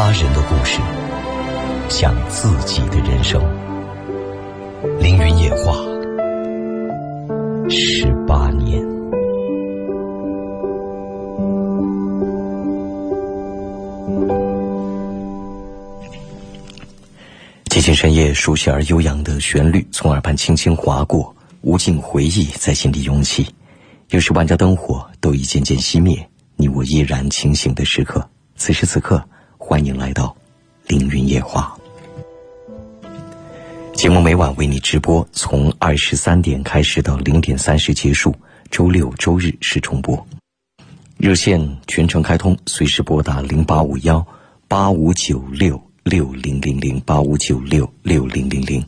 他人的故事，讲自己的人生。凌云野话，十八年。寂静深夜，熟悉而悠扬的旋律从耳畔轻轻划过，无尽回忆在心里涌起。又是万家灯火都已渐渐熄灭，你我依然清醒的时刻。此时此刻。欢迎来到凌云夜话。节目每晚为你直播，从二十三点开始到零点三十结束。周六、周日是重播。热线全程开通，随时拨打零八五幺八五九六六零零零八五九六六零零零。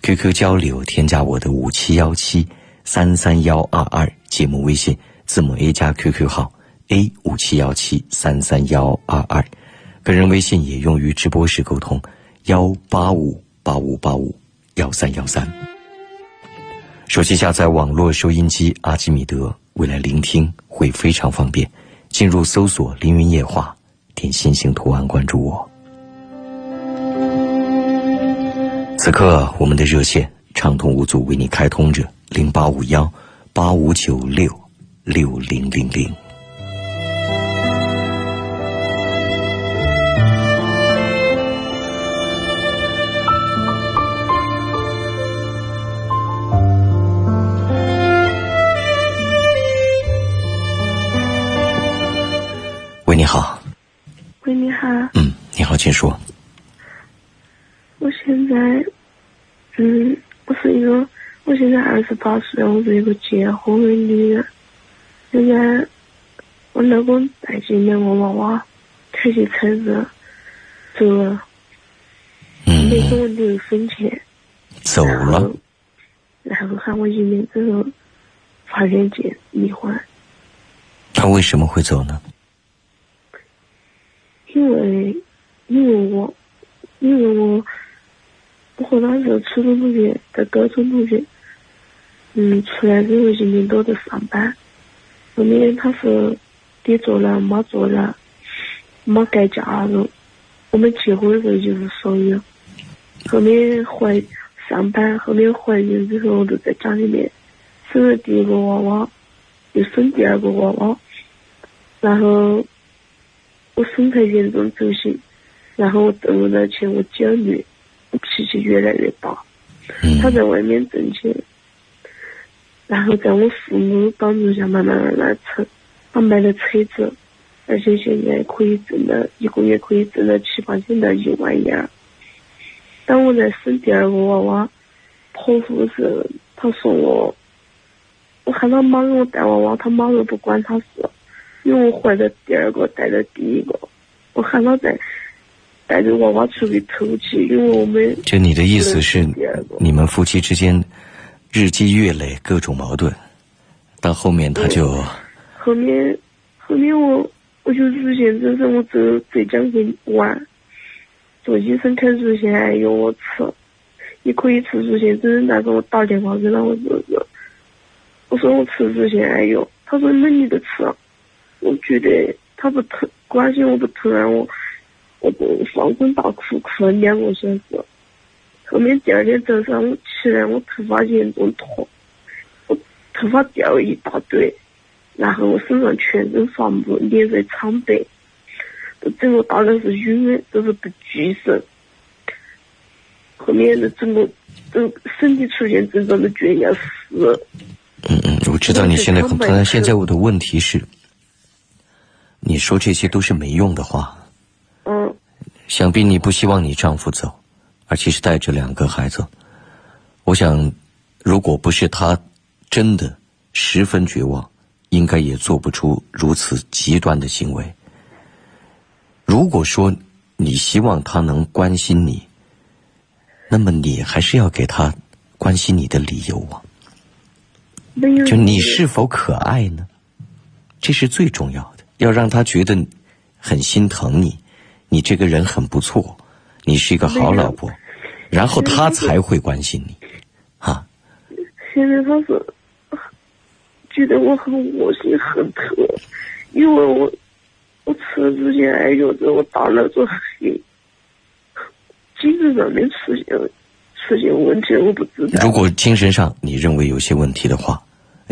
QQ 交流，添加我的五七幺七三三幺二二节目微信，字母 A 加 QQ 号 A 五七幺七三三幺二二。个人微信也用于直播时沟通，幺八五八五八五幺三幺三。手机下载网络收音机阿基米德，未来聆听会非常方便。进入搜索“凌云夜话”，点心形图案关注我。此刻我们的热线畅通无阻为你开通着，零八五幺八五九六六零零零。你好，喂，你好。嗯，你好，请说。我现在，嗯，我是一个，我现在二十八岁，我是一个结婚的女人。现在我老公带进两个娃娃，开起车子走了，没给我留一分钱。走了。然后喊我一年之后法院见离婚。他为什么会走呢？因为，因为我，因为我，我和他是初中同学，在高中同学，嗯，出来之后一年多在上班，后面他是爹做了，妈做了，妈改嫁了，我们结婚的时候就是所有，后面怀上班，后面怀孕之后就在家里面生了第一个娃娃，又生第二个娃娃，然后。我身材严重走形，然后我挣不到钱，我焦虑，我脾气越来越大。他在外面挣钱，然后在我父母帮助下，慢慢慢慢成，他买了车子，而且现在可以挣到一个月可以挣到七八千到一万一。当我在生第二个娃娃，剖腹时，他说我，我喊他妈给我带娃娃，他妈都不管他事。因为我怀的第二个带的第一个，我喊他带带着娃娃出去透气，因为我们就你的意思是，你们夫妻之间日积月累各种矛盾，到后面他就后面后面我我就乳腺增生，我走浙江去玩，做医生开乳腺癌药我吃，你可以吃乳腺增生，但是我打电话给他我说我说我吃乳腺癌药，他说那你就吃。我觉得他不疼，关心我不突然！我，我就放声大哭，哭了两个小时。后面第二天早上我起来，我头发严重脱，我头发掉一大堆，然后我身上全身发木，脸色苍白，都整个大概是晕的，就是不举神。后面的整个，都身体出现症状，都觉得要死。嗯嗯，我知道你现在很疼。现在我的问题是。你说这些都是没用的话。嗯。想必你不希望你丈夫走，而且是带着两个孩子。我想，如果不是他真的十分绝望，应该也做不出如此极端的行为。如果说你希望他能关心你，那么你还是要给他关心你的理由啊。就你是否可爱呢？这是最重要的。要让他觉得很心疼你，你这个人很不错，你是一个好老婆，然后他才会关心你，啊。现在他是觉得我很恶心、很疼，因为我我吃吃之前还觉得我，大脑就黑，精神上面出现出现问题，我不知道。如果精神上你认为有些问题的话，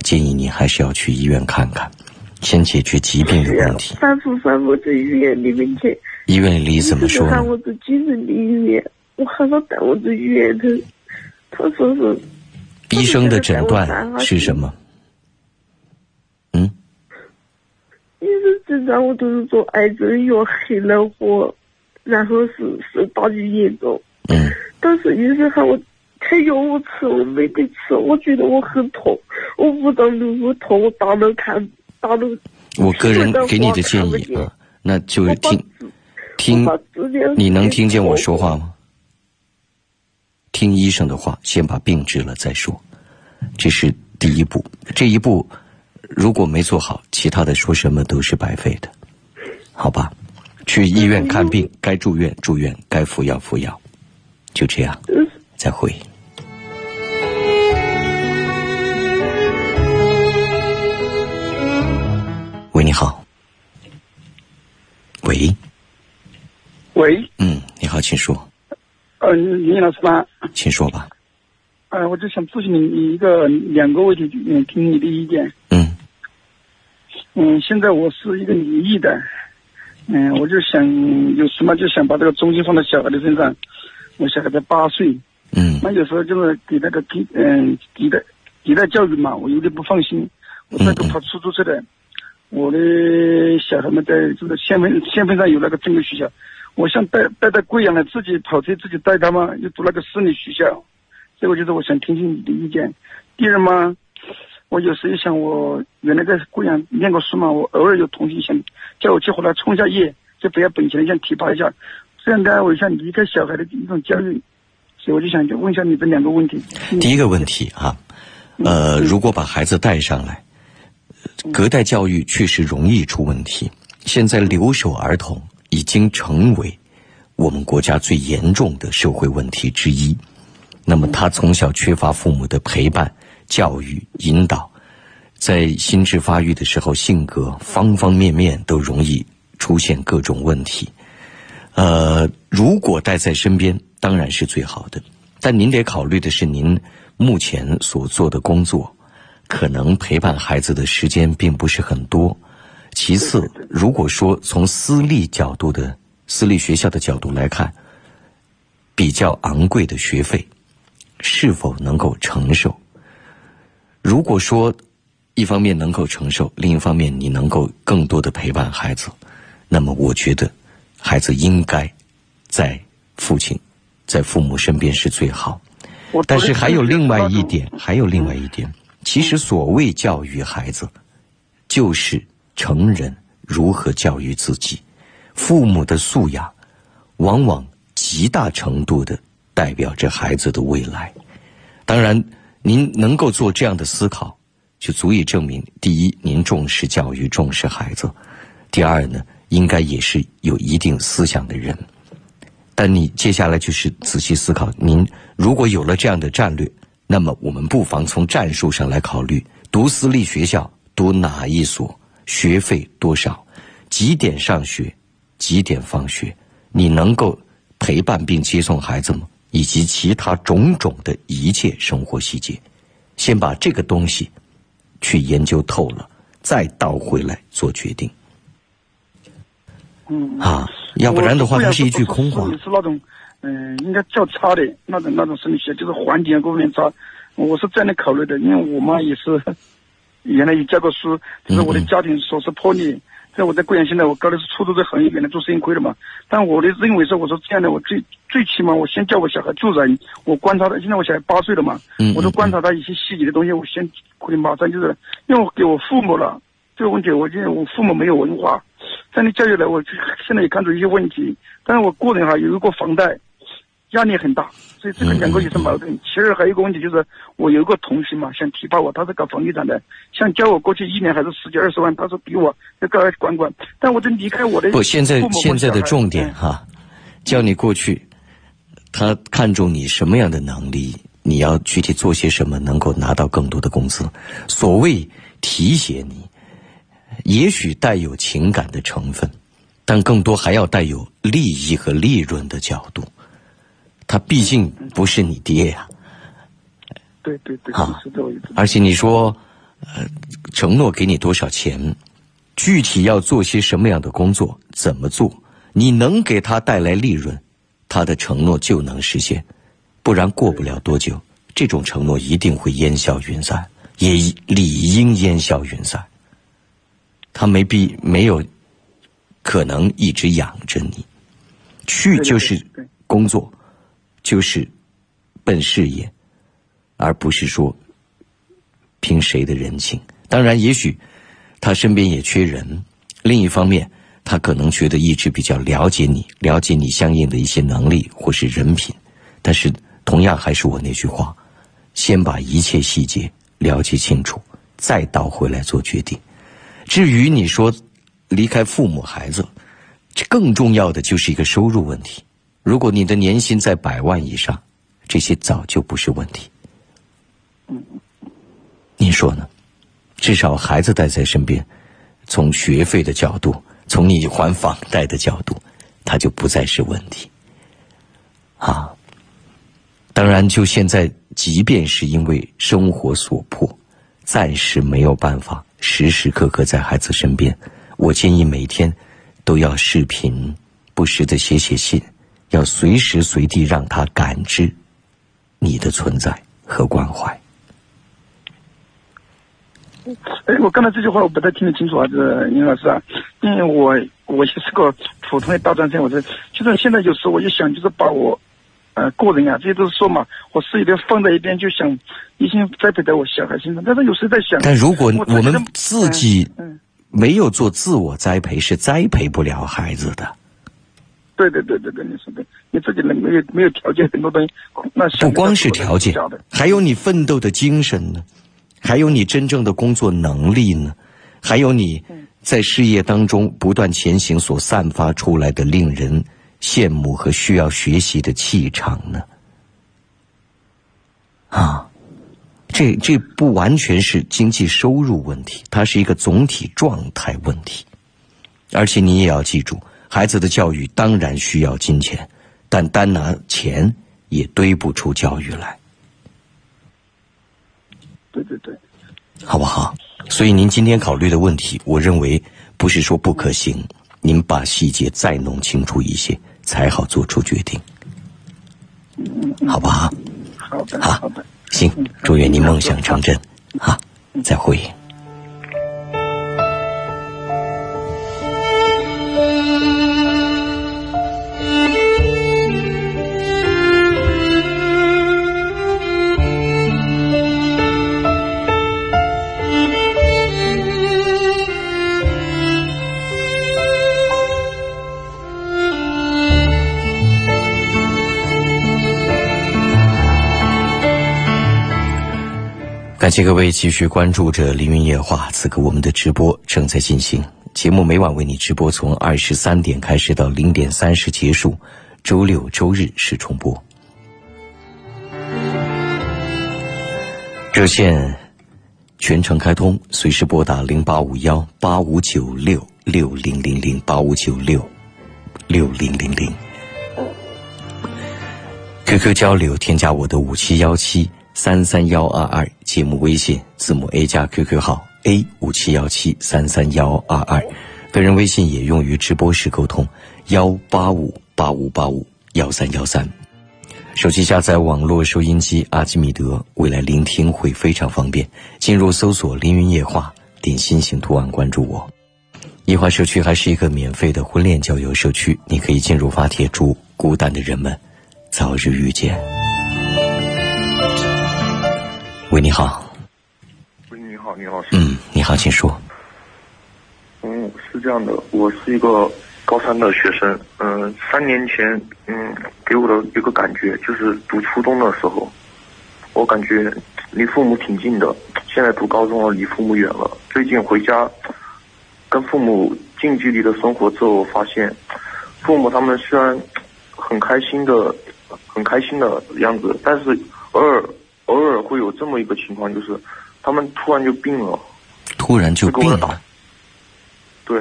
建议你还是要去医院看看，先解决疾病的问题。反复反复在医院里面去。医院里怎么说喊我去精神病医院，我喊他带我去医院头，他说是。医生的诊断是什么？嗯？医生诊断我都是做癌症药黑老火，然后是是大于严重。嗯。当时医生喊我开药我吃，我没得吃，我觉得我很痛，我五脏六腑痛，我大脑看大陆。我个人给你的建议啊，那就听听，你能听见我说话吗？听医生的话，先把病治了再说，这是第一步。这一步如果没做好，其他的说什么都是白费的，好吧？去医院看病，该住院住院，该服药服药，就这样。再会。喂，你好。喂。喂。嗯，你好，请说。呃，林老师吗？请说吧。呃，我就想咨询你一个两个问题，嗯，听你的意见。嗯。嗯，现在我是一个离异的，嗯，我就想有什么就想把这个重心放在小孩的身上。我小孩才八岁。嗯。那有时候就是给那个给嗯给的给代教育嘛，我有点不放心。我那个跑出租车的，我的小孩们在这个县份县份上有那个正规学校。我想带带到贵阳来，自己跑车自己带他嘛，又读那个私立学校，这个就是我想听听你的意见。第二嘛，我有时也想，我原来在贵阳念过书嘛，我偶尔有同学想叫我去回来冲下业，就不要本钱想提拔一下。这样呢，我想离开小孩的一种教育，所以我就想就问一下你这两个问题。第一个问题啊，呃，如果把孩子带上来，隔代教育确实容易出问题。现在留守儿童。已经成为我们国家最严重的社会问题之一。那么，他从小缺乏父母的陪伴、教育、引导，在心智发育的时候，性格方方面面都容易出现各种问题。呃，如果带在身边，当然是最好的。但您得考虑的是，您目前所做的工作，可能陪伴孩子的时间并不是很多。其次，如果说从私立角度的私立学校的角度来看，比较昂贵的学费，是否能够承受？如果说一方面能够承受，另一方面你能够更多的陪伴孩子，那么我觉得孩子应该在父亲、在父母身边是最好。但是还有另外一点，还有另外一点，其实所谓教育孩子，就是。成人如何教育自己？父母的素养，往往极大程度的代表着孩子的未来。当然，您能够做这样的思考，就足以证明：第一，您重视教育，重视孩子；第二呢，应该也是有一定思想的人。但你接下来就是仔细思考：您如果有了这样的战略，那么我们不妨从战术上来考虑：读私立学校，读哪一所？学费多少？几点上学？几点放学？你能够陪伴并接送孩子吗？以及其他种种的一切生活细节，先把这个东西去研究透了，再倒回来做决定。嗯啊，要不然的话，它是一句空话。嗯，应该较差的那种那种生理学，就是环境各方面差。我是这样的考虑的，因为我妈也是。原来也教过书，就是我的家庭琐事破裂。在我在贵阳，现在我搞的是出租车行业，原来做生意亏了嘛。但我的认为是，我说这样的，我最最起码我先教我小孩做人，我观察他。现在我小孩八岁了嘛，我都观察他一些细节的东西，我先可以马上就是，因为我给我父母了这个问题，我觉得我父母没有文化，这样的教育来，我现在也看出一些问题。但是我个人哈有一个房贷。压力很大，所以这个两个也是矛盾。其二还有一个问题就是，我有一个同学嘛，想提拔我，他是搞房地产的，想叫我过去一年还是十几二十万，他说比我要高管管。但我得离开我的不，现在现在的重点哈，叫你过去，他看中你什么样的能力，你要具体做些什么，能够拿到更多的工资。所谓提携你，也许带有情感的成分，但更多还要带有利益和利润的角度。他毕竟不是你爹呀。对对对，啊是这个意思。而且你说，呃，承诺给你多少钱，具体要做些什么样的工作，怎么做，你能给他带来利润，他的承诺就能实现，不然过不了多久，这种承诺一定会烟消云散，也理应烟消云散。他没必没有可能一直养着你，去就是对工作，就是奔事业。而不是说凭谁的人情。当然，也许他身边也缺人。另一方面，他可能觉得一直比较了解你，了解你相应的一些能力或是人品。但是，同样还是我那句话：先把一切细节了解清楚，再倒回来做决定。至于你说离开父母、孩子，这更重要的就是一个收入问题。如果你的年薪在百万以上，这些早就不是问题。您说呢？至少孩子带在身边，从学费的角度，从你还房贷的角度，他就不再是问题。啊，当然，就现在，即便是因为生活所迫，暂时没有办法时时刻刻在孩子身边，我建议每天都要视频，不时的写写信，要随时随地让他感知你的存在和关怀。哎，我刚才这句话我不太听得清楚啊，这尹老师啊，因为我我也是个普通的大专生，我这就是现在有时候我就想，就是把我，呃，个人啊，这些都是说嘛，我事业放在一边，就想一心栽培在我小孩身上。但是有时候在想，但如果我们自己嗯，没有做自我栽培，是栽培不了孩子的。对对对对对，你说的，你自己能没有没有条件，很多东西，那想不光是条件，还有你奋斗的精神呢，还有你真正的工作能力呢，还有你在事业当中不断前行所散发出来的令人羡慕和需要学习的气场呢。啊，这这不完全是经济收入问题，它是一个总体状态问题。而且你也要记住，孩子的教育当然需要金钱，但单拿钱也堆不出教育来，对对对，好不好？所以您今天考虑的问题，我认为不是说不可行，您把细节再弄清楚一些，才好做出决定，好不好？好的好好的。行，祝愿您梦想成真，好，再会。感谢各位继续关注着《凌云夜话》，此刻我们的直播正在进行。节目每晚为你直播，从二十三点开始到零点三十结束，周六周日是重播。热线全程开通，随时拨打零八五幺八五九六六零零零八五九六六零零零。QQ 交流，添加我的五七幺七三三幺二二，节目微信字母 A 加 QQ 号 A 五七幺七三三幺二二，个人微信也用于直播时沟通，幺八五八五八五幺三幺三。手机下载网络收音机阿基米德，未来聆听会非常方便。进入搜索“凌云夜话”，点心形图案关注我。夜话社区还是一个免费的婚恋交友社区，你可以进入发帖，祝孤单的人们早日遇见。喂，你好，喂，你好，你好，是嗯，你好，请说。嗯，是这样的，我是一个高三的学生，嗯，三年前，嗯，给我的一个感觉就是读初中的时候，我感觉离父母挺近的，现在读高中了，离父母远了。最近回家，跟父母近距离的生活之后，我发现，父母他们虽然很开心的，很开心的样子，但是偶尔偶尔会有这么一个情况，就是他们突然就病了。突然就病了，对，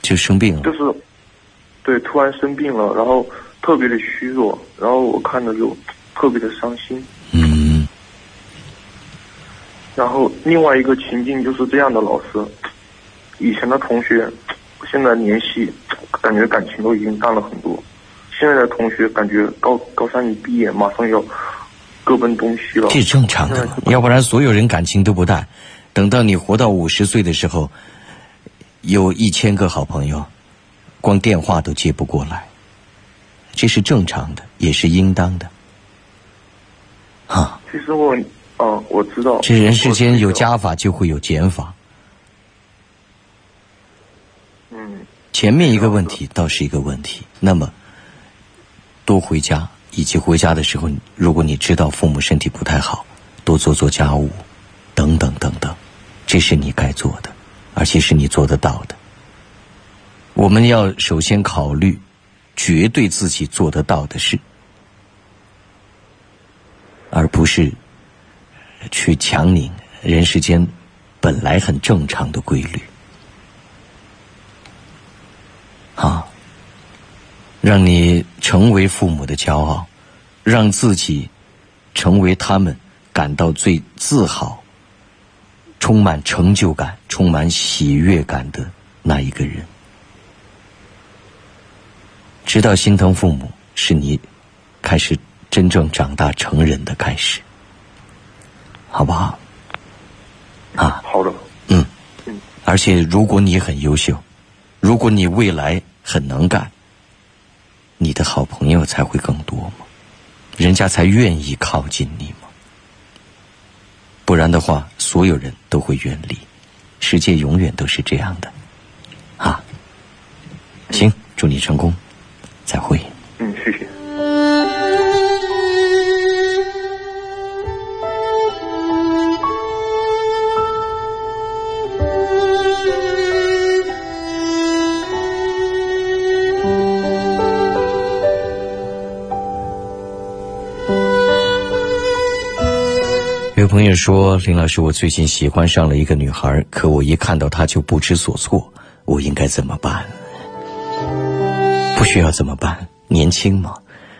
就生病了。就是，对，突然生病了，然后特别的虚弱，然后我看着就特别的伤心。嗯然后另外一个情境就是这样的，老师，以前的同学，现在联系，感觉感情都已经淡了很多。现在的同学感觉高高三一毕业，马上要各奔东西了。这是正常的，要不然所有人感情都不淡，等到你活到五十岁的时候，有一千个好朋友，光电话都接不过来，这是正常的，也是应当的。啊，其实我，嗯、我知道。这人世间有加法就会有减法，嗯，前面一个问题倒是一个问题，那么多回家，以及回家的时候，如果你知道父母身体不太好，多做做家务，等等等等，这是你该做的，而且是你做得到的。我们要首先考虑绝对自己做得到的事，而不是去强拧人世间本来很正常的规律。啊，让你成为父母的骄傲，让自己成为他们感到最自豪、充满成就感、充满喜悦感的那一个人。知道心疼父母是你开始真正长大成人的开始，好不好？啊，好的。嗯嗯，而且如果你很优秀，如果你未来很能干，你好朋友才会更多吗，人家才愿意靠近你吗。不然的话，所有人都会远离，世界永远都是这样的，啊。行，祝你成功，再会。朋友说：“林老师，我最近喜欢上了一个女孩，可我一看到她就不知所措，我应该怎么办？”不需要怎么办，年轻嘛。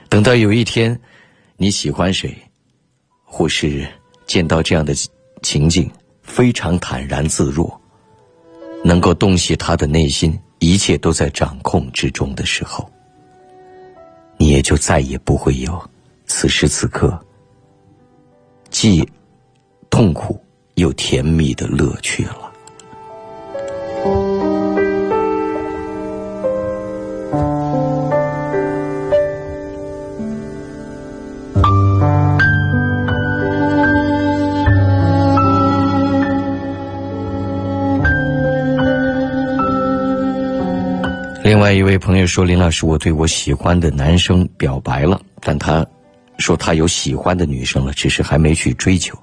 等到有一天你喜欢谁，或是见到这样的情境，非常坦然自若，能够洞悉他的内心，一切都在掌控之中的时候，你也就再也不会有此时此刻既痛苦又甜蜜的乐趣了。另外一位朋友说：“林老师，我对我喜欢的男生表白了，但他说他有喜欢的女生了，只是还没去追求。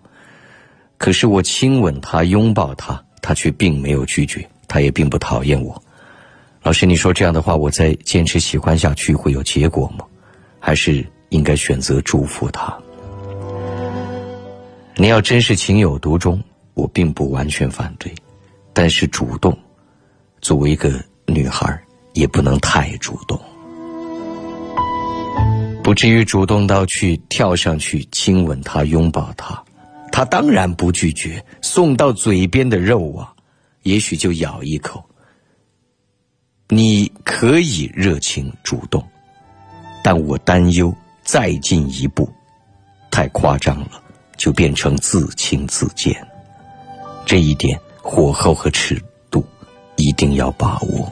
可是我亲吻他、拥抱他，他却并没有拒绝，他也并不讨厌我。老师，你说这样的话，我再坚持喜欢下去会有结果吗？还是应该选择祝福他？你要真是情有独钟，我并不完全反对，但是主动，作为一个女孩。”也不能太主动，不至于主动到去跳上去亲吻他、拥抱他，他当然不拒绝。送到嘴边的肉啊，也许就咬一口。你可以热情主动，但我担忧再进一步，太夸张了，就变成自轻自贱。这一点火候和尺度一定要把握。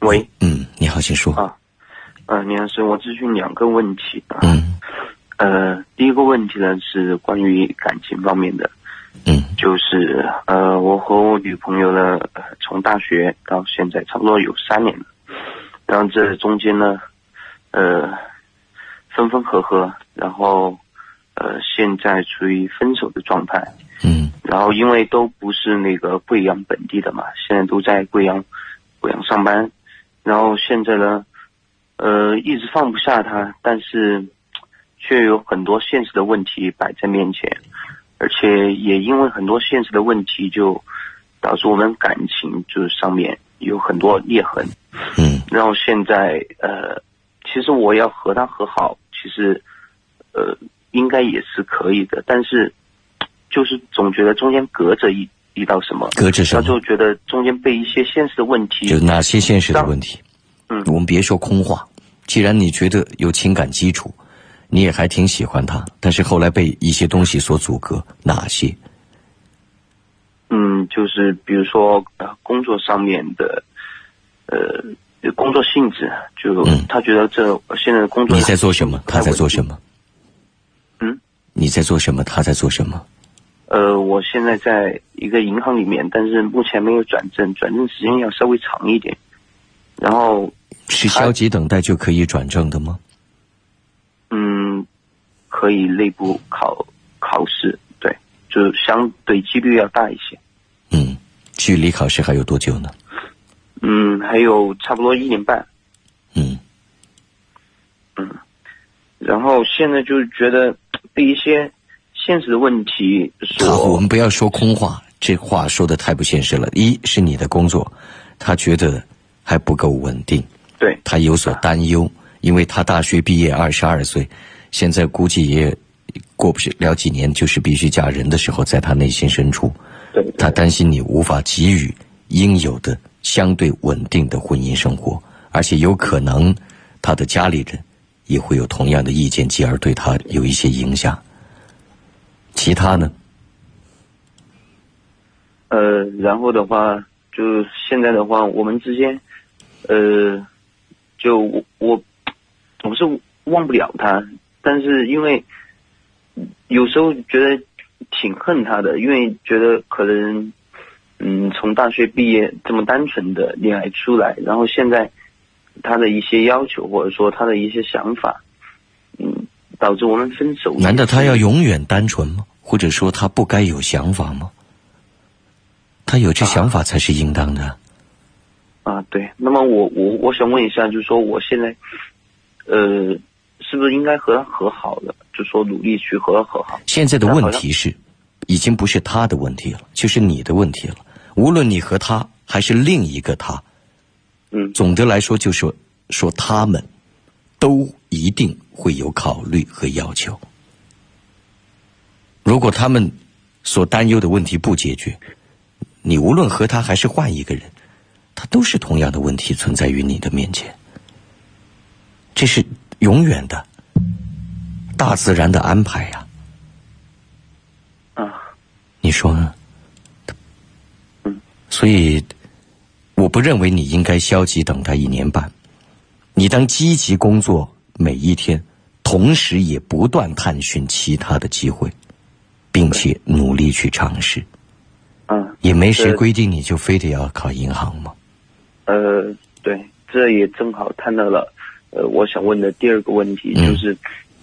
喂，嗯，你好，请说。啊，呃，李老师，我咨询两个问题啊。嗯。呃，第一个问题呢是关于感情方面的。嗯。就是呃，我和我女朋友呢，从大学到现在差不多有三年了，然后这中间呢，呃，分分合合，然后呃，现在处于分手的状态。嗯。然后因为都不是那个贵阳本地的嘛，现在都在贵阳，贵阳上班，然后现在呢，呃，一直放不下他，但是却有很多现实的问题摆在面前，而且也因为很多现实的问题，就导致我们感情就是上面有很多裂痕。嗯然后现在呃，其实我要和他和好，其实呃应该也是可以的，但是就是总觉得中间隔着一一道什么，隔置什么他就觉得中间被一些现实的问题，就哪些现实的问题？嗯我们别说空话。既然你觉得有情感基础，你也还挺喜欢他，但是后来被一些东西所阻隔，哪些？嗯，就是比如说呃工作上面的呃工作性质，就嗯他觉得这现在的工作你在做什么？他在做什么？嗯，你在做什么？他在做什么？呃，我现在在一个银行里面，但是目前没有转正，转正时间要稍微长一点。然后，是消极等待就可以转正的吗？嗯，可以内部考考试，对，就相对几率要大一些。嗯，距离考试还有多久呢？嗯，还有差不多一年半。嗯然后现在就是觉得被一些现实的问题好，我们不要说空话，这话说的太不现实了。一是你的工作，他觉得还不够稳定，对他有所担忧，因为他大学毕业二十二岁，现在估计也过不了几年，就是必须嫁人的时候，在他内心深处，对对他担心你无法给予应有的相对稳定的婚姻生活，而且有可能他的家里人也会有同样的意见，继而对他有一些影响。其他呢？呃，然后的话，就现在的话，我们之间，呃，就我我总是忘不了他，但是因为有时候觉得挺恨他的，因为觉得可能，嗯，从大学毕业这么单纯的恋爱出来，然后现在他的一些要求或者说他的一些想法，嗯，导致我们分手。难道他要永远单纯吗？或者说他不该有想法吗？他有这想法才是应当的。啊，对。那么我我我想问一下，就是说我现在，呃，是不是应该和他和好了？就说努力去和他和好。现在的问题是，已经不是他的问题了，就是你的问题了。无论你和他还是另一个他，嗯总的来说就是说说他们都一定会有考虑和要求。如果他们所担忧的问题不解决，你无论和他还是换一个人，他都是同样的问题存在于你的面前。这是永远的大自然的安排呀、啊，你说呢？嗯，所以我不认为你应该消极等待一年半，你当积极工作每一天，同时也不断探寻其他的机会，并且努力去尝试。嗯，也没谁呃规定你就非得要考银行吗。呃，对，这也正好谈到了，呃，我想问的第二个问题，嗯就是、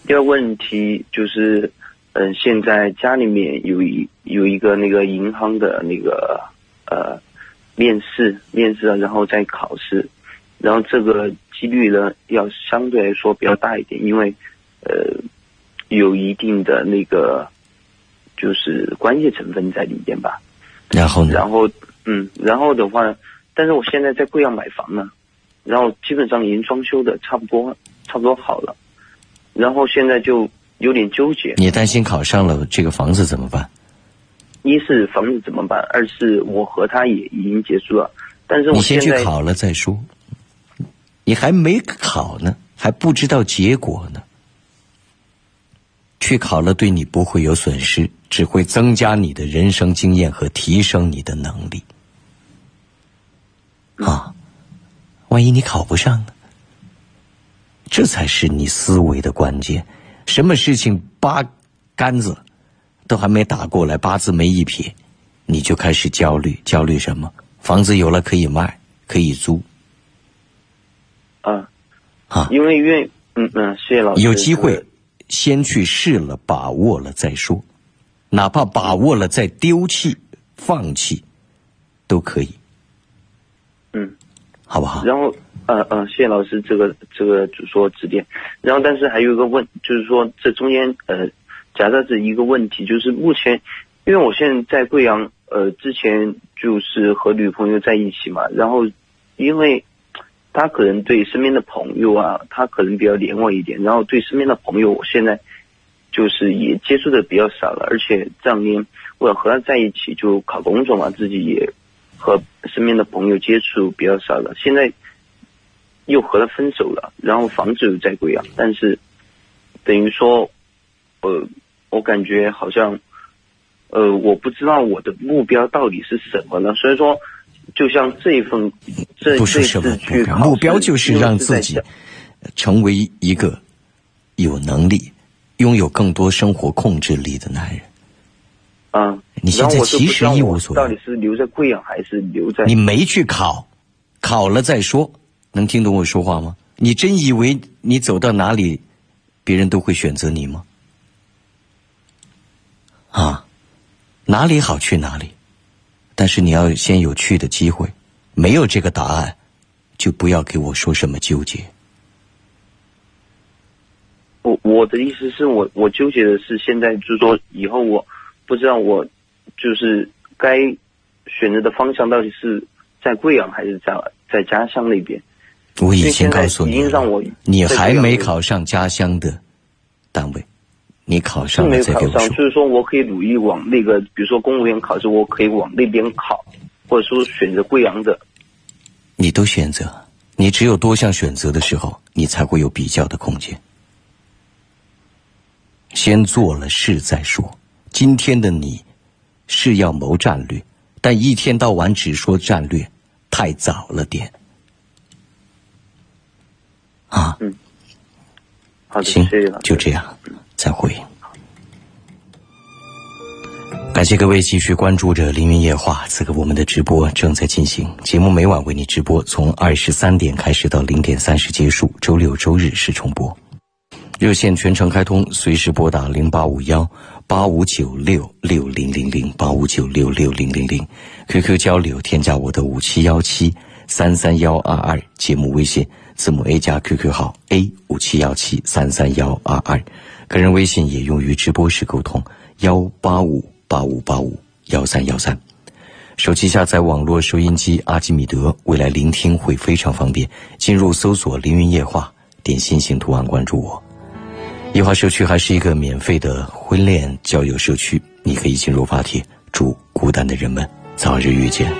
第二个问题就是，嗯、现在家里面有一有一个那个银行的那个呃面试，面试了然后再考试，然后这个几率呢要相对来说比较大一点，因为呃有一定的那个就是关系成分在里边吧。然后呢？然后，嗯，然后的话，但是我现在在贵阳买房呢，然后基本上已经装修的差不多，差不多好了，然后现在就有点纠结，你担心考上了这个房子怎么办？一是房子怎么办，二是我和他也已经结束了，但是我现在先去考了再说。你还没考呢，还不知道结果呢。去考了对你不会有损失，只会增加你的人生经验和提升你的能力。啊，万一你考不上呢？这才是你思维的关键。什么事情八竿子都还没打过来，八字没一撇，你就开始焦虑。焦虑什么？房子有了可以卖，可以租啊，啊，因为因为嗯嗯，谢谢老师，有机会先去试了，把握了再说，哪怕把握了再丢弃、放弃，都可以，嗯，好不好？然后呃呃，谢谢老师这个这个就说指点。然后，但是还有一个问，就是说这中间呃夹杂着一个问题，就是目前因为我现在在贵阳，呃，之前就是和女朋友在一起嘛，然后因为他可能对身边的朋友啊，他可能比较黏我一点，然后对身边的朋友，我现在就是也接触的比较少了，而且这两年我要和他在一起就考工作嘛，自己也和身边的朋友接触比较少了，现在。又和他分手了，然后房子又在贵阳，但是等于说，呃，我感觉好像，呃，我不知道我的目标到底是什么呢？所以说，就像这一份，这不是什么目标，目标就是让自己成为一个有能力、拥有更多生活控制力的男人。啊，你现在其实一无所有，到底是留在贵阳还是留在？你没去考，考了再说。能听懂我说话吗？你真以为你走到哪里，别人都会选择你吗？啊，哪里好去哪里，但是你要先有去的机会。没有这个答案，就不要给我说什么纠结。我我的意思是我我纠结的是现在就是说以后我不知道我就是该选择的方向到底是在贵阳还是在在家乡那边。我已经告诉你，你还没考上家乡的单位，你考上了再给我说。就是说我可以努力往那个，比如说公务员考试，我可以往那边考，或者说选择贵阳的。你都选择，你只有多项选择的时候，你才会有比较的空间。先做了事再说。今天的你是要谋战略，但一天到晚只说战略，太早了点。啊，嗯，好的，行，就这样，再会。感谢各位继续关注着《凌云夜话》，此刻我们的直播正在进行，节目每晚为你直播，从二十三点开始到零点三十结束，周六周日是重播。热线全程开通，随时拨打零八五幺八五九六六零零零八五九六六零零零，QQ 交流添加我的五七幺七三三幺二二，节目微信。字母 A 加 QQ 号 A 五七幺七三三幺二二，个人微信也用于直播时沟通幺八五八五八五幺三幺三。手机下载网络收音机阿基米德，未来聆听会非常方便。进入搜索“凌云夜话”，点心形图案关注我。夜话社区还是一个免费的婚恋交友社区，你可以进入发帖，祝孤单的人们早日遇见。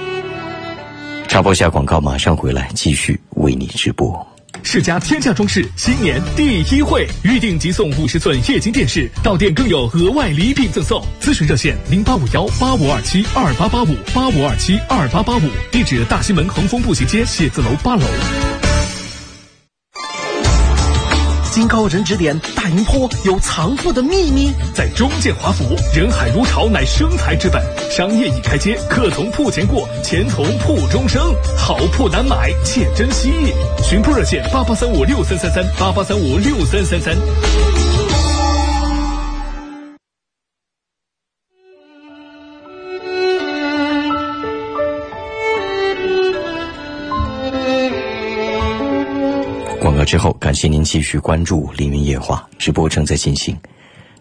插播下广告，马上回来继续为你直播。世家天价装饰新年第一会，预定即送五十寸液晶电视，到店更有额外礼品赠送。咨询热线零八五幺八五二七二八八五八五二七二八八五，地址大西门恒丰步行街写字楼八楼。经高人指点，大营坡有藏富的秘密，在中建华府，人海如潮乃生财之本。商业已开街，客从铺前过，钱从铺中生。好铺难买，且珍惜。寻铺热线八八三五六三三三八八三五六三三三。之后，感谢您继续关注《凌云夜话》直播正在进行，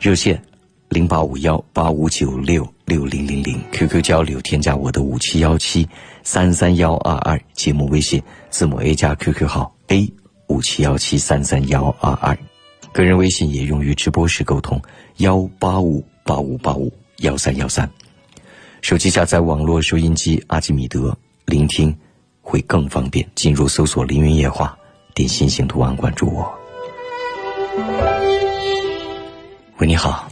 热线零八五幺八五九六六零零零，QQ 交流添加我的五七幺七三三幺二二，节目微信字母 A 加 QQ 号 A 五七幺七三三幺二二，个人微信也用于直播时沟通幺八五八五八五幺三幺三，手机下载网络收音机阿基米德，聆听会更方便，进入搜索《凌云夜话》。点心型图案关注我。喂，你好。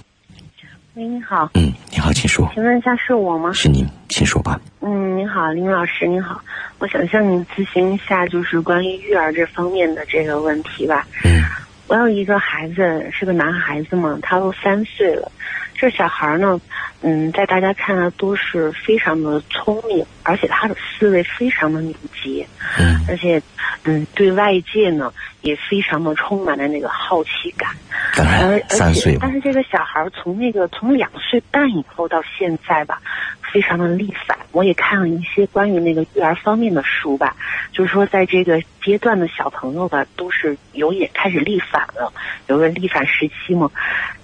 喂，你好。嗯，你好，请说。请问一下是我吗？是您，请说吧。嗯，您好，林老师，您好，我想向您咨询一下，就是关于育儿这方面的这个问题吧。嗯。我有一个孩子，是个男孩子嘛，他都三岁了，这小孩呢，嗯，在大家看来都是非常的聪明，而且他的思维非常的敏捷，嗯。而且，嗯，对外界呢也非常的充满了那个好奇感。当然三岁，嘛。但，是这个小孩儿从那个从两岁半以后到现在吧，非常的逆反。我也看了一些关于那个育儿方面的书吧，就是说在这个阶段的小朋友吧，都是有也开始逆反了，有个逆反时期嘛。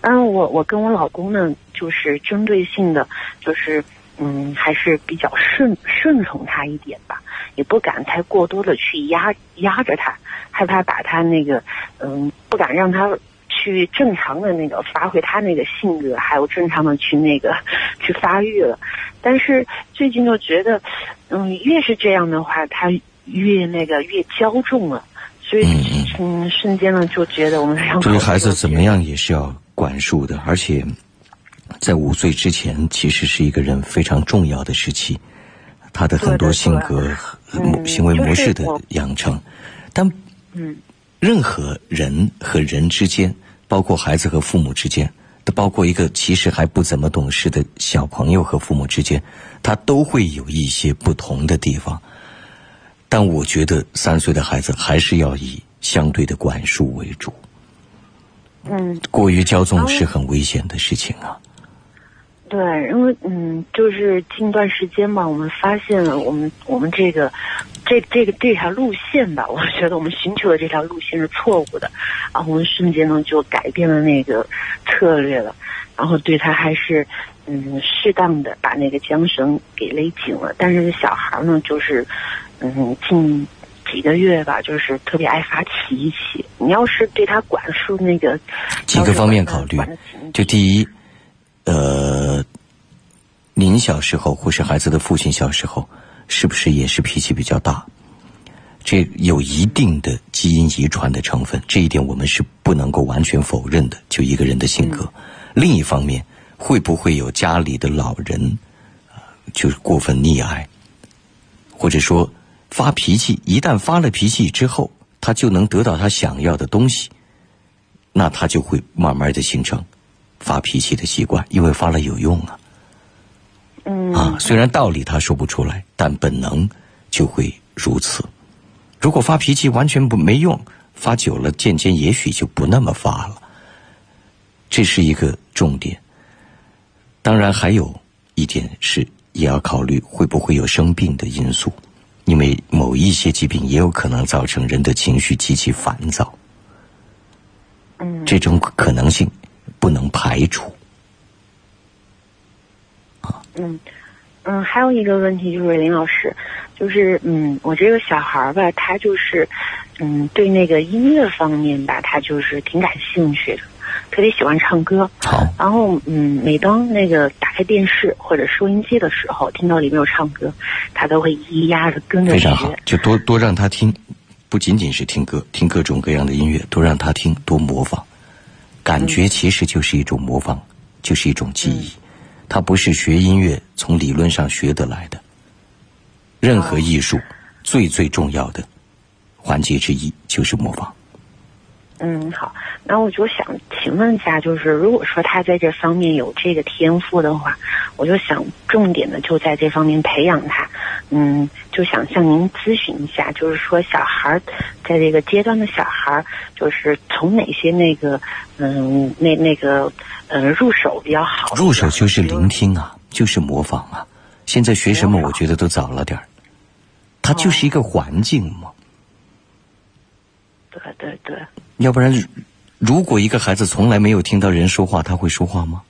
嗯，我我跟我老公呢，就是针对性的，就是嗯，还是比较顺顺从他一点吧，也不敢太过多的去压压着他，害怕把他那个嗯，不敢让他去正常的那个发挥他那个性格，还有正常的去那个去发育了。但是最近就觉得，嗯，越是这样的话，他越那个越骄纵了。所以，嗯，瞬间呢就觉得我们两口对孩子怎么样也是要管束的，而且在五岁之前，其实是一个人非常重要的时期，他的很多性格、行为模式的就是我养成，但嗯。任何人和人之间，包括孩子和父母之间，都包括一个其实还不怎么懂事的小朋友和父母之间，他都会有一些不同的地方。但我觉得三岁的孩子还是要以相对的管束为主，嗯。过于骄纵是很危险的事情啊。对，因为嗯，就是近段时间嘛，我们发现了我们我们这个这这个这条路线吧，我觉得我们寻求的这条路线是错误的，然后我们瞬间呢就改变了那个策略了，然后对他还是嗯适当的把那个缰绳给勒紧了，但是小孩呢就是嗯近。几个月吧，就是特别爱发脾气。你要是对他管束那个几个方面考虑就第一，呃，您小时候或是孩子的父亲小时候，是不是也是脾气比较大？这有一定的基因遗传的成分，这一点我们是不能够完全否认的。就一个人的性格，另一方面，会不会有家里的老人，呃就是过分溺爱，或者说发脾气？一旦发了脾气之后，他就能得到他想要的东西，那他就会慢慢的形成发脾气的习惯，因为发了有用啊。嗯啊，虽然道理他说不出来，但本能就会如此。如果发脾气完全不没用，发久了渐渐也许就不那么发了。这是一个重点。当然还有一点是也要考虑会不会有生病的因素，因为某一些疾病也有可能造成人的情绪极其烦躁，嗯这种可能性不能排除。嗯，嗯，还有一个问题就是林老师，就是嗯，我这个小孩儿吧，他就是嗯，对那个音乐方面吧，他就是挺感兴趣的，特别喜欢唱歌。好，然后嗯，每当那个打开电视或者收音机的时候，听到里面有唱歌，他都会咿咿呀的跟着学非常。好，就多多让他听，不仅仅是听歌，听各种各样的音乐，多让他听，多模仿。感觉其实就是一种模仿，就是一种记忆。它不是学音乐从理论上学得来的。任何艺术最最重要的环节之一就是模仿。嗯，好，那我就想请问一下，就是如果说他在这方面有这个天赋的话，我就想重点的就在这方面培养他。嗯，就想向您咨询一下，就是说小孩儿在这个阶段的小孩儿，就是从哪些那个嗯那那个呃入手比较好？入手就是聆听啊，就是模仿啊。现在学什么，我觉得都早了点儿。它就是一个环境嘛。对对对，要不然，如果一个孩子从来没有听到人说话，他会说话吗？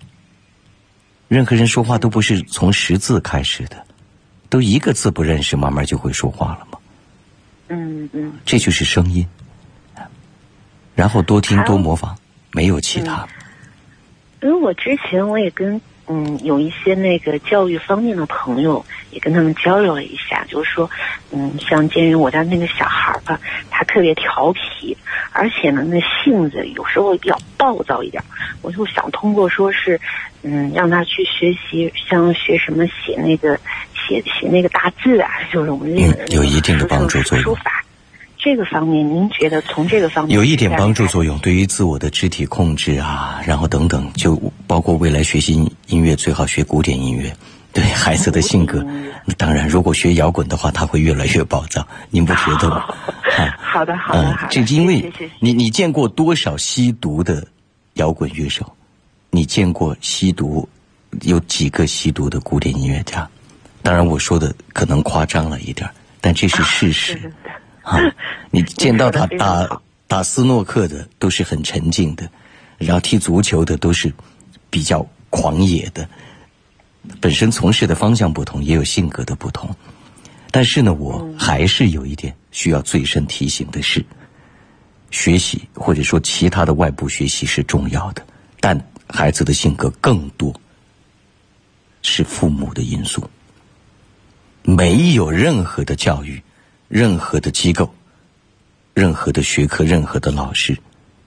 任何人说话都不是从识字开始的，都一个字不认识，慢慢就会说话了吗。嗯嗯。这就是声音。然后多听多模仿，没有其他。因为我之前我也跟嗯有一些那个教育方面的朋友也跟他们交流了一下，就是说嗯像鉴于我家那个小孩吧，他特别调皮，而且呢那性子有时候比较暴躁一点，我就想通过说是嗯让他去学习，像学什么写那个写写那个大字啊，就是我们那个嗯有一定的帮助作用书法。这个方面，您觉得从这个方面有一点帮助作用，对于自我的肢体控制啊，然后等等，就包括未来学习音乐，最好学古典音乐。对孩子的性格，当然，如果学摇滚的话，他会越来越暴躁。您不觉得吗？好 的，好的，好的。这因为你你见过多少吸毒的摇滚乐手？你见过吸毒有几个吸毒的古典音乐家？当然，我说的可能夸张了一点，但这是事实。啊，你见到他打打斯诺克的都是很沉静的，然后踢足球的都是比较狂野的。本身从事的方向不同，也有性格的不同，但是呢，我还是有一点需要最深提醒的是，学习或者说其他的外部学习是重要的，但孩子的性格更多是父母的因素。没有任何的教育、任何的机构、任何的学科、任何的老师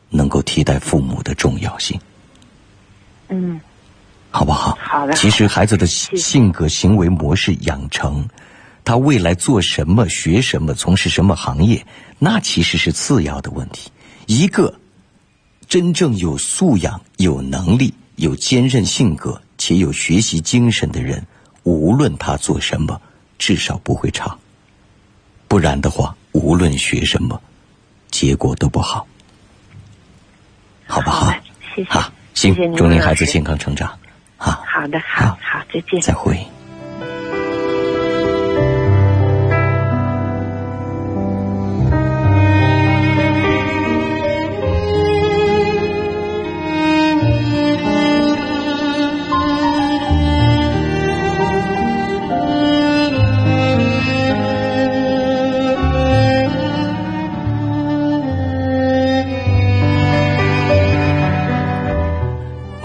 能够替代父母的重要性。嗯。好不好？好的。其实孩子的性格、行为模式养成，他未来做什么、学什么、从事什么行业，那其实是次要的问题。一个真正有素养、有能力、有坚韧性格且有学习精神的人，无论他做什么，至少不会差。不然的话，无论学什么，结果都不好。好不好？谢谢。好，行，祝您孩子健康成长。好的，好好，再见，再会。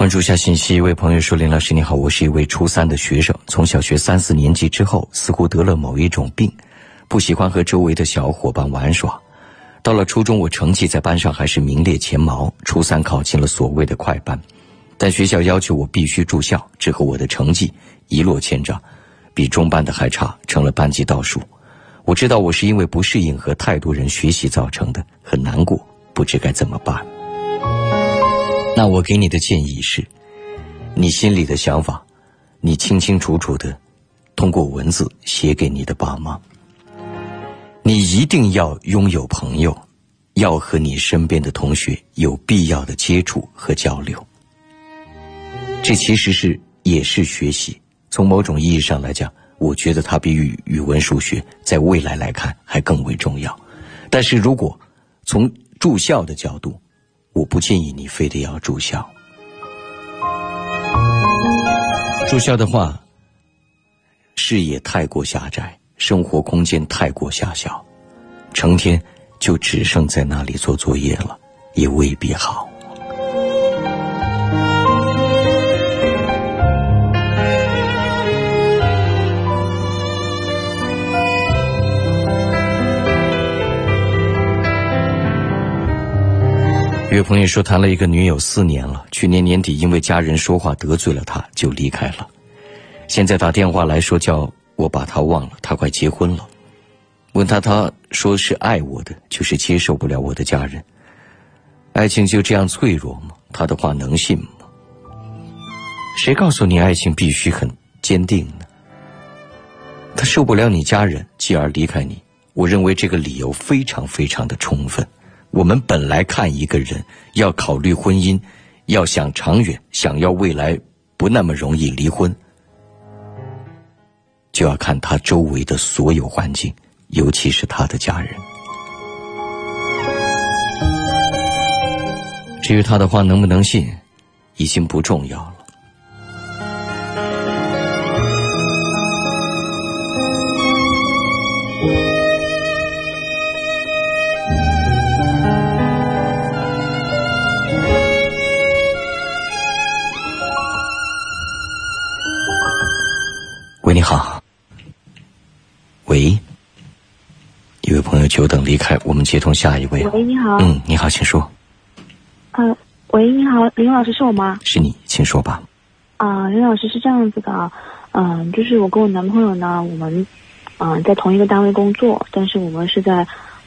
注下信息，一位朋友说：“林老师你好，我是一位初三的学生，从小学三四年级之后，似乎得了某一种病，不喜欢和周围的小伙伴玩耍。到了初中，我成绩在班上还是名列前茅，初三考进了所谓的快班，但学校要求我必须住校，之后我的成绩一落千丈，比中班的还差，成了班级倒数。我知道我是因为不适应和太多人学习造成的，很难过，不知该怎么办。”那我给你的建议是，你心里的想法，你清清楚楚的通过文字写给你的爸妈。你一定要拥有朋友，要和你身边的同学有必要的接触和交流。这其实是也是学习。从某种意义上来讲，我觉得它比语语文、数学在未来来看还更为重要。但是如果从住校的角度，我不建议你非得要住校。住校的话，视野太过狭窄，生活空间太过狭小，成天就只剩在那里做作业了，也未必好。一位朋友说，谈了一个女友四年了，去年年底因为家人说话得罪了他，就离开了。现在打电话来说叫我把他忘了，他快结婚了。问他，他说是爱我的，就是接受不了我的家人。爱情就这样脆弱吗？他的话能信吗？谁告诉你爱情必须很坚定呢？他受不了你家人，继而离开你。我认为这个理由非常非常的充分。我们本来看一个人要考虑婚姻，要想长远，想要未来不那么容易离婚，就要看他周围的所有环境，尤其是他的家人。至于他的话能不能信，已经不重要了。开，我们接通下一位。喂，你好。嗯，你好，请说。呃，喂，你好，林老师是我吗？是你，请说吧。啊，林老师是这样子的，嗯，就是我跟我男朋友呢，我们嗯在同一个单位工作，但是我们是在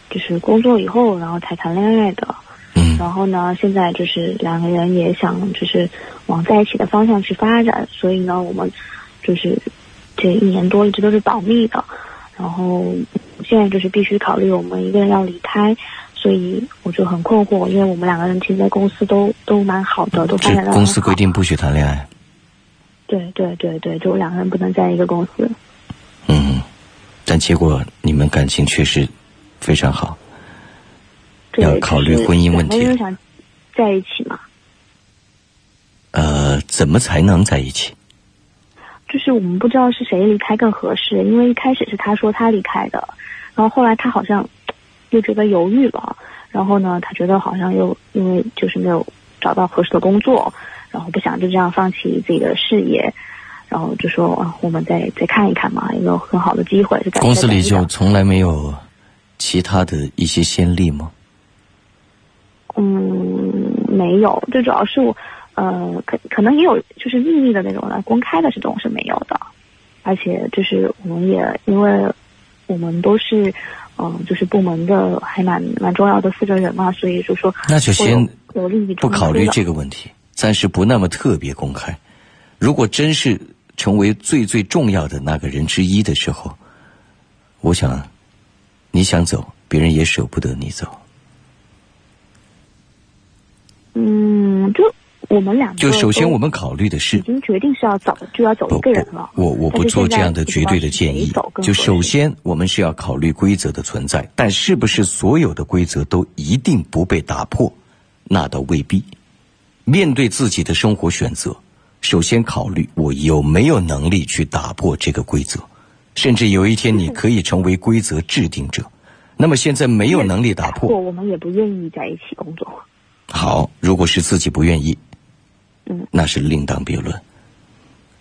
就是工作以后，然后才谈恋爱的。嗯然后呢，现在就是两个人也想就是往在一起的方向去发展，所以呢，我们就是这一年多一直都是保密的。然后现在就是必须考虑我们一个人要离开，所以我就很困惑，因为我们两个人其实在公司都都蛮好的，都发这展的公司规定不许谈恋爱。对对对对，就两个人不能在一个公司。嗯，但结果你们感情确实非常好。要考虑婚姻问题想在一起嘛，呃，怎么才能在一起？就是我们不知道是谁离开更合适，因为一开始是他说他离开的，然后后来他好像又觉得犹豫了，然后呢，他觉得好像又因为就是没有找到合适的工作，然后不想就这样放弃自己的事业，然后就说啊，我们再再看一看嘛，有没有很好的机会？公司里就从来没有其他的一些先例吗？嗯，没有，最主要是我，呃，可可能也有就是秘密的那种的，公开的这种是没有的，而且就是我们也因为我们都是，嗯、就是部门的还蛮蛮重要的负责人嘛，所以就说那就先有有利益不考虑这个问题，暂时不那么特别公开。如果真是成为最最重要的那个人之一的时候，我想，你想走，别人也舍不得你走。嗯，就我们两个就首先我们考虑的是已经决定是要走，就要走不一个人了。我我不做这样的绝对的建议就首先，我们是要考虑规则的存在，但是不是所有的规则都一定不被打破，那倒未必。面对自己的生活选择，首先考虑我有没有能力去打破这个规则，甚至有一天你可以成为规则制定者。那么现在没有能力打破，我们也不愿意在一起工作。好，如果是自己不愿意，嗯，那是另当别论。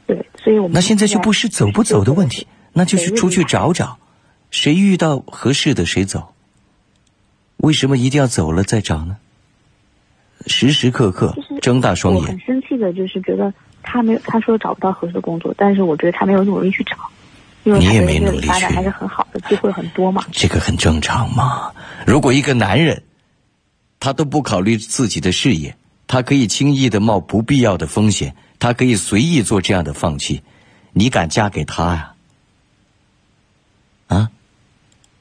对，所以我们那现在就不是走不走的问题，那就是出去找找，谁遇到合适的谁走。为什么一定要走了再找呢？时时刻刻睁大双我很眼，生气的就是觉得他没有，他说找不到合适的工作，但是我觉得他没有努力去找，因为你也没努力去发展还是很好的，机会很多嘛。这个很正常嘛。如果一个男人，他都不考虑自己的事业，他可以轻易的冒不必要的风险，他可以随意做这样的放弃，你敢嫁给他呀？啊，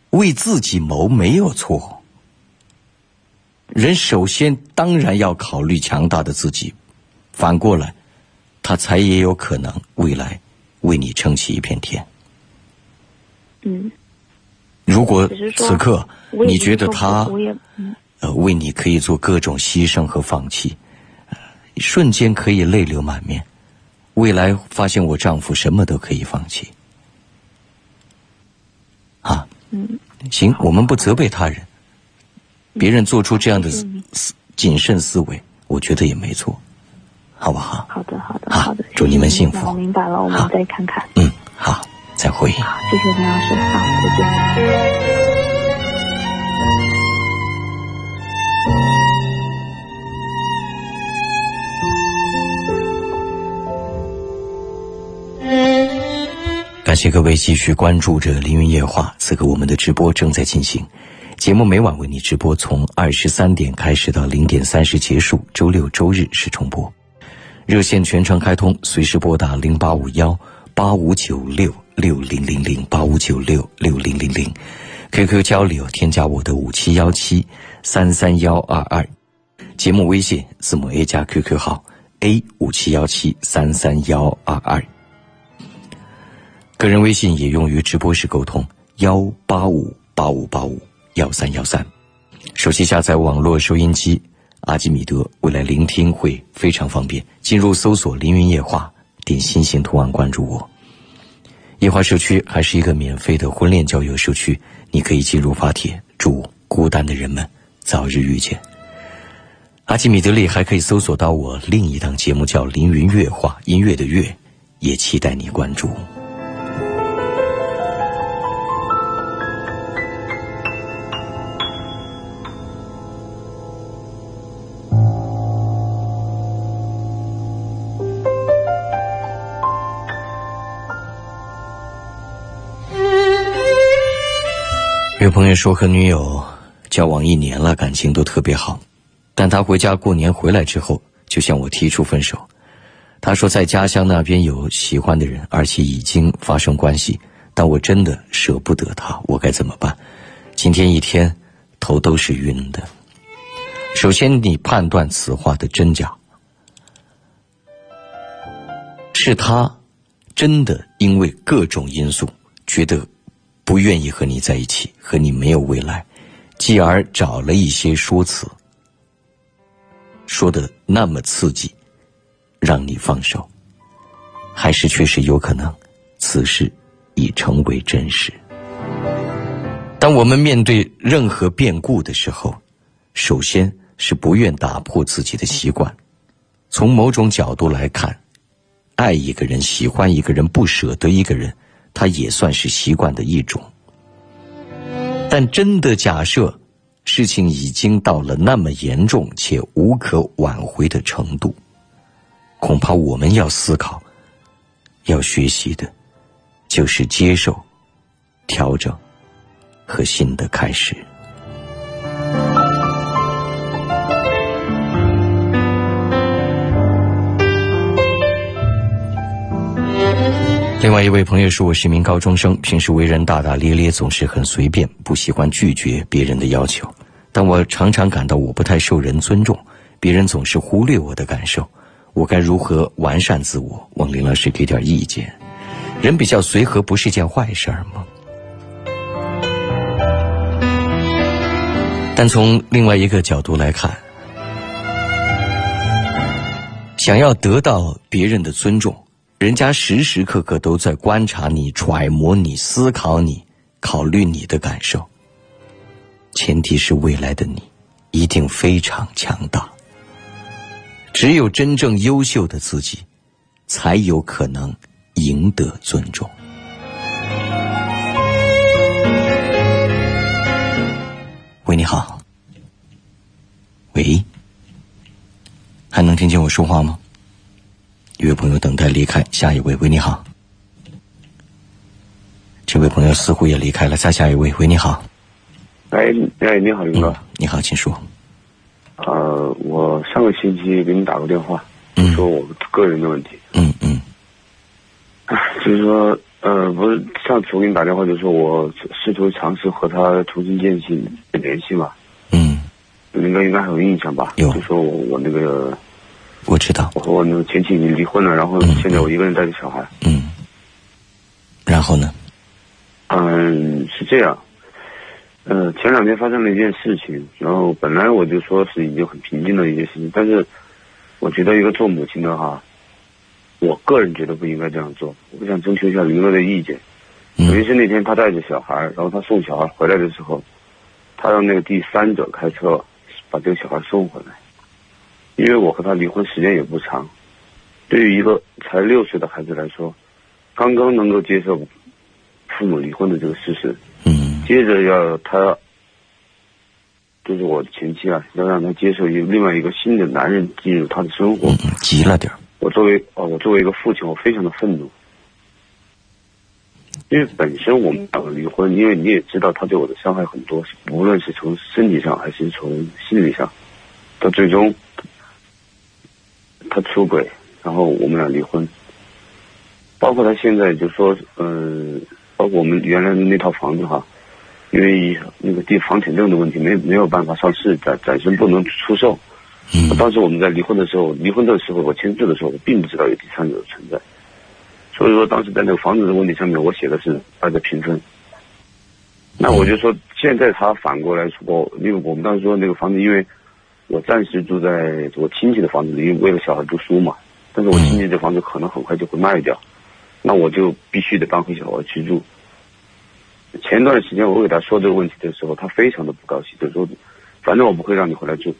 为自己谋没有错。人首先当然要考虑强大的自己，反过来，他才也有可能未来为你撑起一片天。嗯，如果此刻你觉得他嗯呃为你可以做各种牺牲和放弃，呃瞬间可以泪流满面，未来发现我丈夫什么都可以放弃，啊，嗯，行，我们不责备他人，别人做出这样的思谨慎思维，我觉得也没错，好不好？好的，好的，好好的，祝你们幸福我明白了，我们再看看。嗯，好，再会。好，谢谢陈老师，好，再见。感谢各位继续关注着《凌云夜话》，此刻我们的直播正在进行，节目每晚为你直播，从二十三点开始到零点三十结束，周六周日是重播。热线全程开通，随时拨打零八五幺八五九六六零零零八五九六六零零零，QQ 交流添加我的五七幺七三三幺二二，节目微信字母 A 加 QQ 号 A 五七幺七三三幺二二。个人微信也用于直播时沟通，幺八五八五八五幺三幺三。手机下载网络收音机阿基米德，未来聆听会非常方便。进入搜索“凌云夜话”，点心形图案关注我。夜话社区还是一个免费的婚恋交友社区，你可以进入发帖，祝孤单的人们早日遇见。阿基米德里还可以搜索到我另一档节目叫《凌云乐话》，音乐的乐，也期待你关注。有朋友说和女友交往一年了，感情都特别好。但他回家过年回来之后，就向我提出分手。他说在家乡那边有喜欢的人，而且已经发生关系。但我真的舍不得他，我该怎么办？今天一天，头都是晕的。首先，你判断此话的真假，是他真的因为各种因素觉得不愿意和你在一起，和你没有未来，继而找了一些说辞，说的那么刺激，让你放手，还是确实有可能此事已成为真实？当我们面对任何变故的时候，首先。是不愿打破自己的习惯。从某种角度来看，爱一个人、喜欢一个人、不舍得一个人，他也算是习惯的一种。但真的假设事情已经到了那么严重且无可挽回的程度，恐怕我们要思考、要学习的，就是接受、调整和新的开始。另外一位朋友说：“我是一名高中生，平时为人大大咧咧，总是很随便，不喜欢拒绝别人的要求。但我常常感到我不太受人尊重，别人总是忽略我的感受。我该如何完善自我？望林老师给点意见。人比较随和不是件坏事儿吗？但从另外一个角度来看，想要得到别人的尊重。”人家时时刻刻都在观察你、揣摩你、思考你、考虑你的感受。前提是未来的你一定非常强大。只有真正优秀的自己，才有可能赢得尊重。喂，你好。喂，还能听见我说话吗？一位朋友等待离开，下一位，喂，你好。这位朋友似乎也离开了，再下一位，喂，你好。哎，哎，你好，林哥。你好，请说。呃，我上个星期给你打过电话，嗯说我个人的问题。嗯嗯。就是说，呃，不是上次我给你打电话，就是说我试图尝试和他重新建立联系嘛。嗯。林哥应该还有印象吧？有。就说我我那个。我知道，我和我那个前妻已经离婚了，然后现在我一个人带着小孩。嗯，然后呢？嗯，是这样。呃，前两天发生了一件事情，然后本来我就说是已经很平静的一件事情，但是我觉得一个做母亲的哈，我个人觉得不应该这样做。我想征求一下林乐的意见。尤其是那天他带着小孩，然后他送小孩回来的时候，他让那个第三者开车把这个小孩送回来。因为我和他离婚时间也不长，对于一个才六岁的孩子来说，刚刚能够接受父母离婚的这个事实，嗯，接着要他，就是我前妻啊，要让他接受一另外一个新的男人进入他的生活，急了点我作为哦，我作为一个父亲，我非常的愤怒，因为本身我们两个离婚，因为你也知道他对我的伤害很多，无论是从身体上还是从心理上，到最终。他出轨，然后我们俩离婚。包括他现在就说，嗯，包括我们原来的那套房子哈，因为那个地房产证的问题，没没有办法上市，暂暂时不能出售。嗯。当时我们在离婚的时候，离婚的时候我签字的时候，我并不知道有第三者的存在。所以说，当时在那个房子的问题上面，我写的是二的平分。那我就说，现在他反过来说，因为我们当时说那个房子，因为。我暂时住在我亲戚的房子里，为了小孩读书嘛。但是我亲戚的房子可能很快就会卖掉，那我就必须得搬回小孩去住。前段时间我给他说这个问题的时候，他非常的不高兴，就说：“反正我不会让你回来住。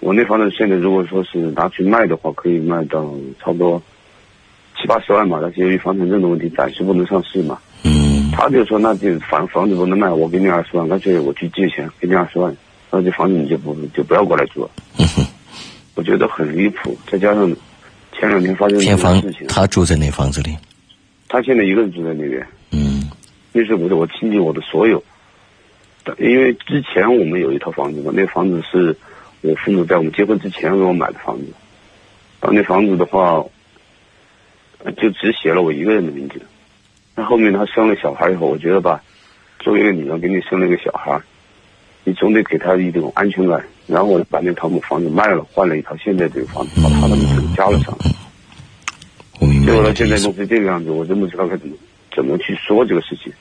我那房子现在如果说是拿去卖的话，可以卖到差不多七八十万嘛。但是由于房产证的问题，暂时不能上市嘛。”嗯。他就说：“那就房房子不能卖，我给你二十万，干脆我去借钱给你二十万。”那这房子你就不就不要过来住了，我觉得很离谱。再加上前两天发生一件事情，他住在那房子里，他现在一个人住在那边。嗯，那是我的我亲戚我的所有，因为之前我们有一套房子嘛，那房子是我父母在我们结婚之前给我买的房子，然后那房子的话，就只写了我一个人的名字。那后面他生了小孩以后，我觉得吧，作为一个女人给你生了一个小孩，你总得给他一种安全感。然后我把那套房子卖了，换了一套现在这个房子，把他的名字加了上。我明白。结果到现在弄成这个样子，我真不知道该怎么怎么去说这个事情。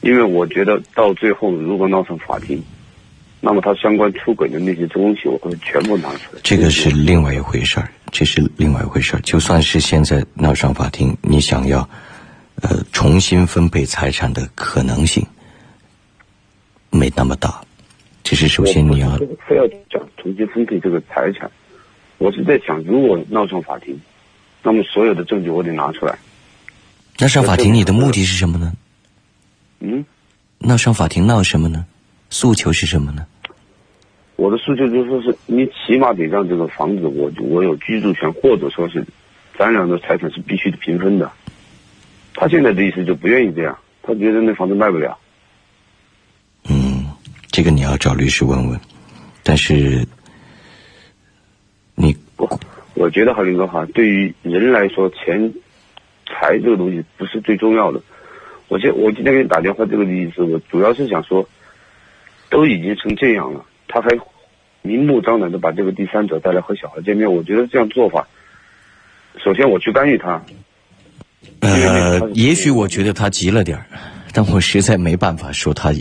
因为我觉得到最后如果闹上法庭，那么他相关出轨的那些东西，我会全部拿出来。这个是另外一回事儿，这是另外一回事儿。就算是现在闹上法庭，你想要呃重新分配财产的可能性没那么大。只是首先你要非要讲重新分配这个财产，我是在想，如果闹上法庭，那么所有的证据我得拿出来。那上法庭你的目的是什么呢？嗯，闹上法庭闹什么呢？诉求是什么呢？我的诉求就是说是你起码得让这个房子我我有居住权，或者说是咱俩的财产是必须的平分的。他现在的意思就不愿意这样，他觉得那房子卖不了。嗯，这个你要找律师问问。但是你不，我觉得哈林哥哈，对于人来说，钱财这个东西不是最重要的。我今我今天给你打电话这个意思，我主要是想说，都已经成这样了，他还明目张胆的把这个第三者带来和小孩见面，我觉得这样做法，首先我去干预他。呃，也许我觉得他急了点儿，但我实在没办法说他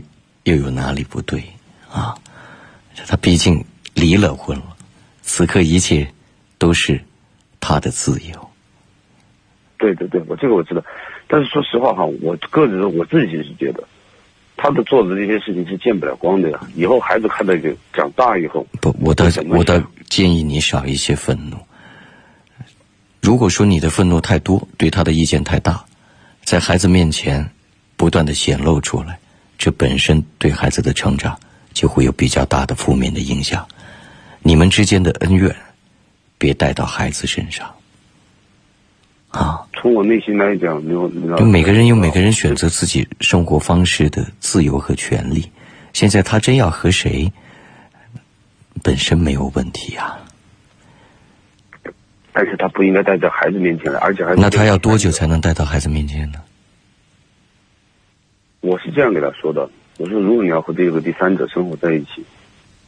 又有哪里不对啊。他毕竟离了婚了，此刻一切都是他的自由。对对对，我这个我知道。但是说实话哈，我个人我自己是觉得，他的做的这些事情是见不了光的呀。以后孩子看到就长大以后，不，我倒我倒建议你少一些愤怒。如果说你的愤怒太多，对他的意见太大，在孩子面前不断的显露出来，这本身对孩子的成长就会有比较大的负面的影响。你们之间的恩怨，别带到孩子身上。啊，从我内心来讲，就每个人有每个人选择自己生活方式的自由和权利。现在他真要和谁，本身没有问题啊。但是他不应该带到孩子面前来，而且还那他要多久才能带到孩子面前呢？我是这样给他说的：我说，如果你要和这个第三者生活在一起，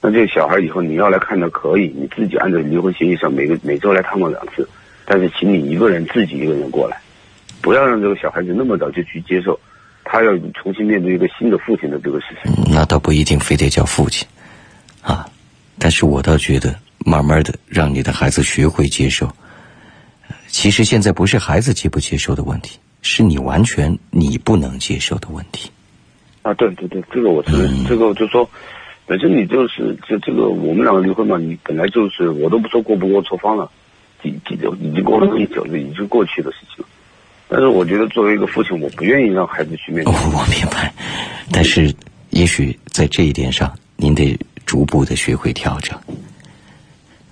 那这个小孩以后你要来看他可以，你自己按照离婚协议上每个每周来探望两次。但是，请你一个人自己一个人过来，不要让这个小孩子那么早就去接受，他要重新面对一个新的父亲的这个事情。那倒不一定非得叫父亲，啊，但是我倒觉得，慢慢的让你的孩子学会接受。其实现在不是孩子接不接受的问题，是你完全你不能接受的问题。啊，对对对，这个我是这个就说，本身你就是这这个我们两个离婚嘛，你本来就是我都不说过不过错方了。已已经已经过了很久，已经过去的事情了。但是我觉得，作为一个父亲，我不愿意让孩子去面对。我明白，但是也许在这一点上，您得逐步的学会调整。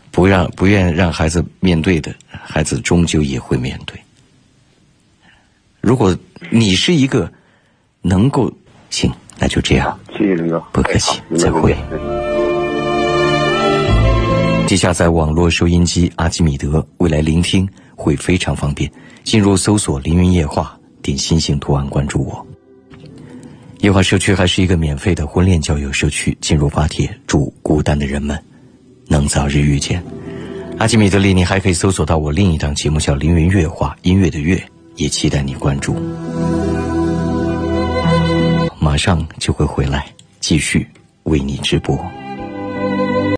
不让不愿让孩子面对的，孩子终究也会面对。如果你是一个能够行，那就这样。谢谢林哥，不客气，再会。接下载网络收音机阿基米德，未来聆听会非常方便。进入搜索“凌云夜话”，点心形图案关注我。夜话社区还是一个免费的婚恋交友社区，进入发帖，祝孤单的人们能早日遇见。阿基米德里，你还可以搜索到我另一档节目叫《凌云乐话》，音乐的乐，也期待你关注。马上就会回来，继续为你直播。